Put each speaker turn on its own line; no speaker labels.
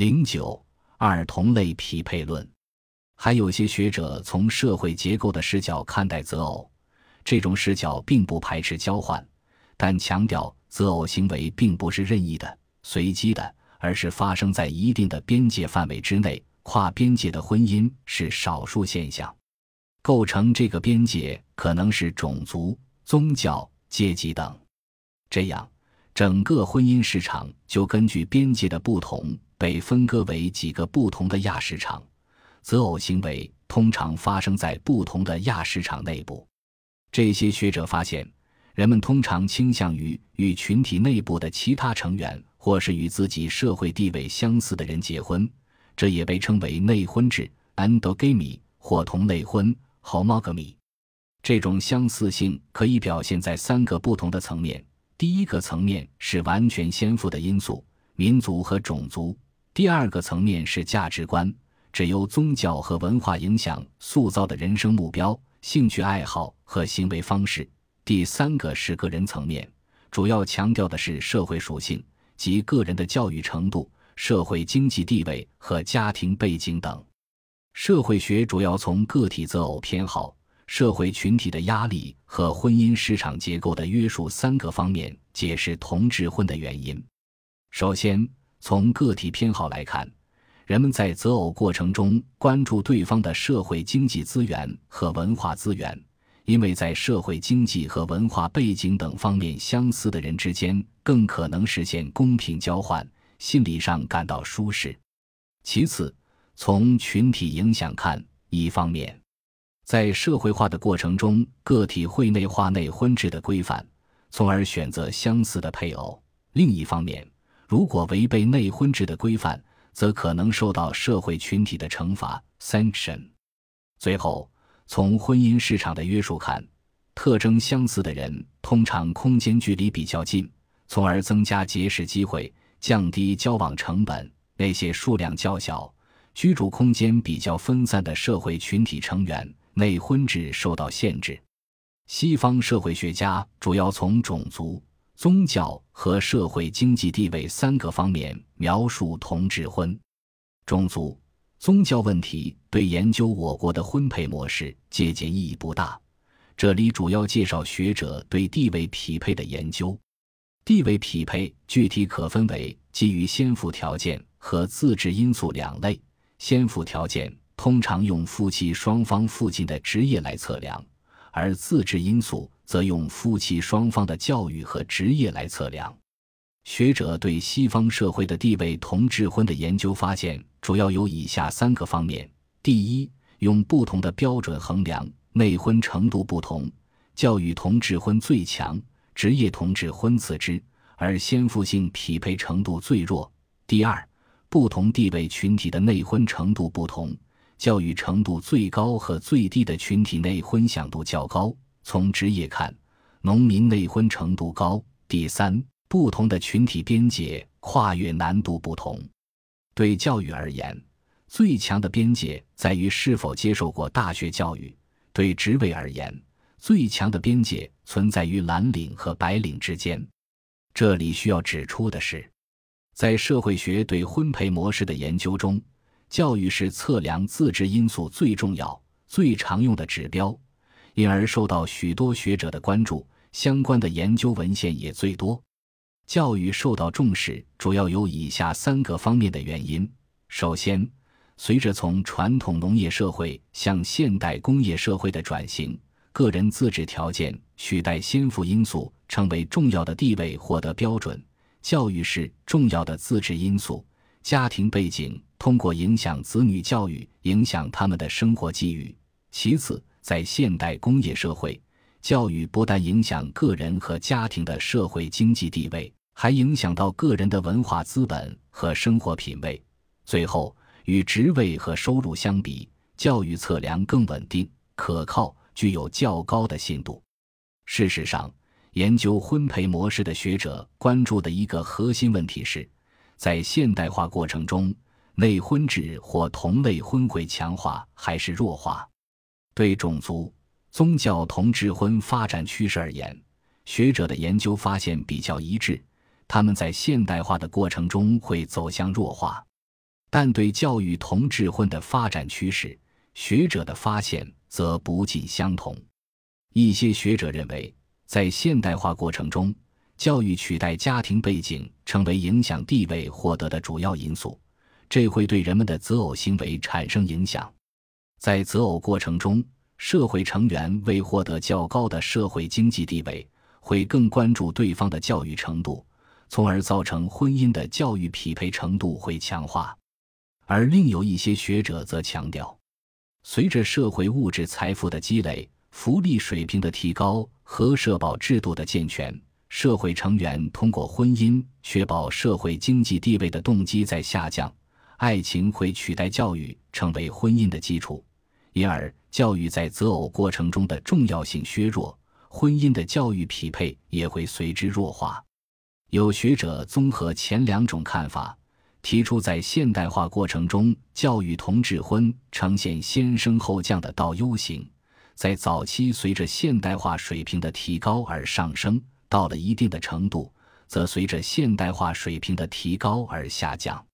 零九二同类匹配论，还有些学者从社会结构的视角看待择偶，这种视角并不排斥交换，但强调择偶行为并不是任意的、随机的，而是发生在一定的边界范围之内。跨边界的婚姻是少数现象，构成这个边界可能是种族、宗教、阶级等。这样，整个婚姻市场就根据边界的不同。被分割为几个不同的亚市场，择偶行为通常发生在不同的亚市场内部。这些学者发现，人们通常倾向于与群体内部的其他成员，或是与自己社会地位相似的人结婚，这也被称为内婚制 （endogamy） 或同类婚 （homogamy）。这种相似性可以表现在三个不同的层面：第一个层面是完全先富的因素，民族和种族。第二个层面是价值观，只由宗教和文化影响塑造的人生目标、兴趣爱好和行为方式。第三个是个人层面，主要强调的是社会属性及个人的教育程度、社会经济地位和家庭背景等。社会学主要从个体择偶偏好、社会群体的压力和婚姻市场结构的约束三个方面解释同质婚的原因。首先，从个体偏好来看，人们在择偶过程中关注对方的社会经济资源和文化资源，因为在社会经济和文化背景等方面相似的人之间更可能实现公平交换，心理上感到舒适。其次，从群体影响看，一方面，在社会化的过程中，个体会内化内婚制的规范，从而选择相似的配偶；另一方面，如果违背内婚制的规范，则可能受到社会群体的惩罚 （sanction）。最后，从婚姻市场的约束看，特征相似的人通常空间距离比较近，从而增加结识机会，降低交往成本。那些数量较小、居住空间比较分散的社会群体成员，内婚制受到限制。西方社会学家主要从种族。宗教和社会经济地位三个方面描述同质婚、种族、宗教问题，对研究我国的婚配模式借鉴意义不大。这里主要介绍学者对地位匹配的研究。地位匹配具体可分为基于先富条件和自制因素两类。先富条件通常用夫妻双方父亲的职业来测量，而自制因素。则用夫妻双方的教育和职业来测量。学者对西方社会的地位同质婚的研究发现，主要有以下三个方面：第一，用不同的标准衡量内婚程度不同，教育同质婚最强，职业同质婚次之，而先父性匹配程度最弱；第二，不同地位群体的内婚程度不同，教育程度最高和最低的群体内婚享度较高。从职业看，农民内婚程度高。第三，不同的群体边界跨越难度不同。对教育而言，最强的边界在于是否接受过大学教育；对职位而言，最强的边界存在于蓝领和白领之间。这里需要指出的是，在社会学对婚配模式的研究中，教育是测量自治因素最重要、最常用的指标。因而受到许多学者的关注，相关的研究文献也最多。教育受到重视，主要有以下三个方面的原因：首先，随着从传统农业社会向现代工业社会的转型，个人自治条件取代先富因素成为重要的地位获得标准，教育是重要的自治因素。家庭背景通过影响子女教育，影响他们的生活机遇。其次。在现代工业社会，教育不但影响个人和家庭的社会经济地位，还影响到个人的文化资本和生活品味。最后，与职位和收入相比，教育测量更稳定、可靠，具有较高的信度。事实上，研究婚配模式的学者关注的一个核心问题是，在现代化过程中，内婚制或同类婚会强化还是弱化。对种族、宗教同质婚发展趋势而言，学者的研究发现比较一致，他们在现代化的过程中会走向弱化。但对教育同质婚的发展趋势，学者的发现则不尽相同。一些学者认为，在现代化过程中，教育取代家庭背景成为影响地位获得的主要因素，这会对人们的择偶行为产生影响。在择偶过程中，社会成员为获得较高的社会经济地位，会更关注对方的教育程度，从而造成婚姻的教育匹配程度会强化。而另有一些学者则强调，随着社会物质财富的积累。福利水平的提高和社保制度的健全，社会成员通过婚姻确保社会经济地位的动机在下降，爱情会取代教育成为婚姻的基础，因而教育在择偶过程中的重要性削弱，婚姻的教育匹配也会随之弱化。有学者综合前两种看法，提出在现代化过程中，教育同质婚呈现先升后降的倒 U 型。在早期，随着现代化水平的提高而上升，到了一定的程度，则随着现代化水平的提高而下降。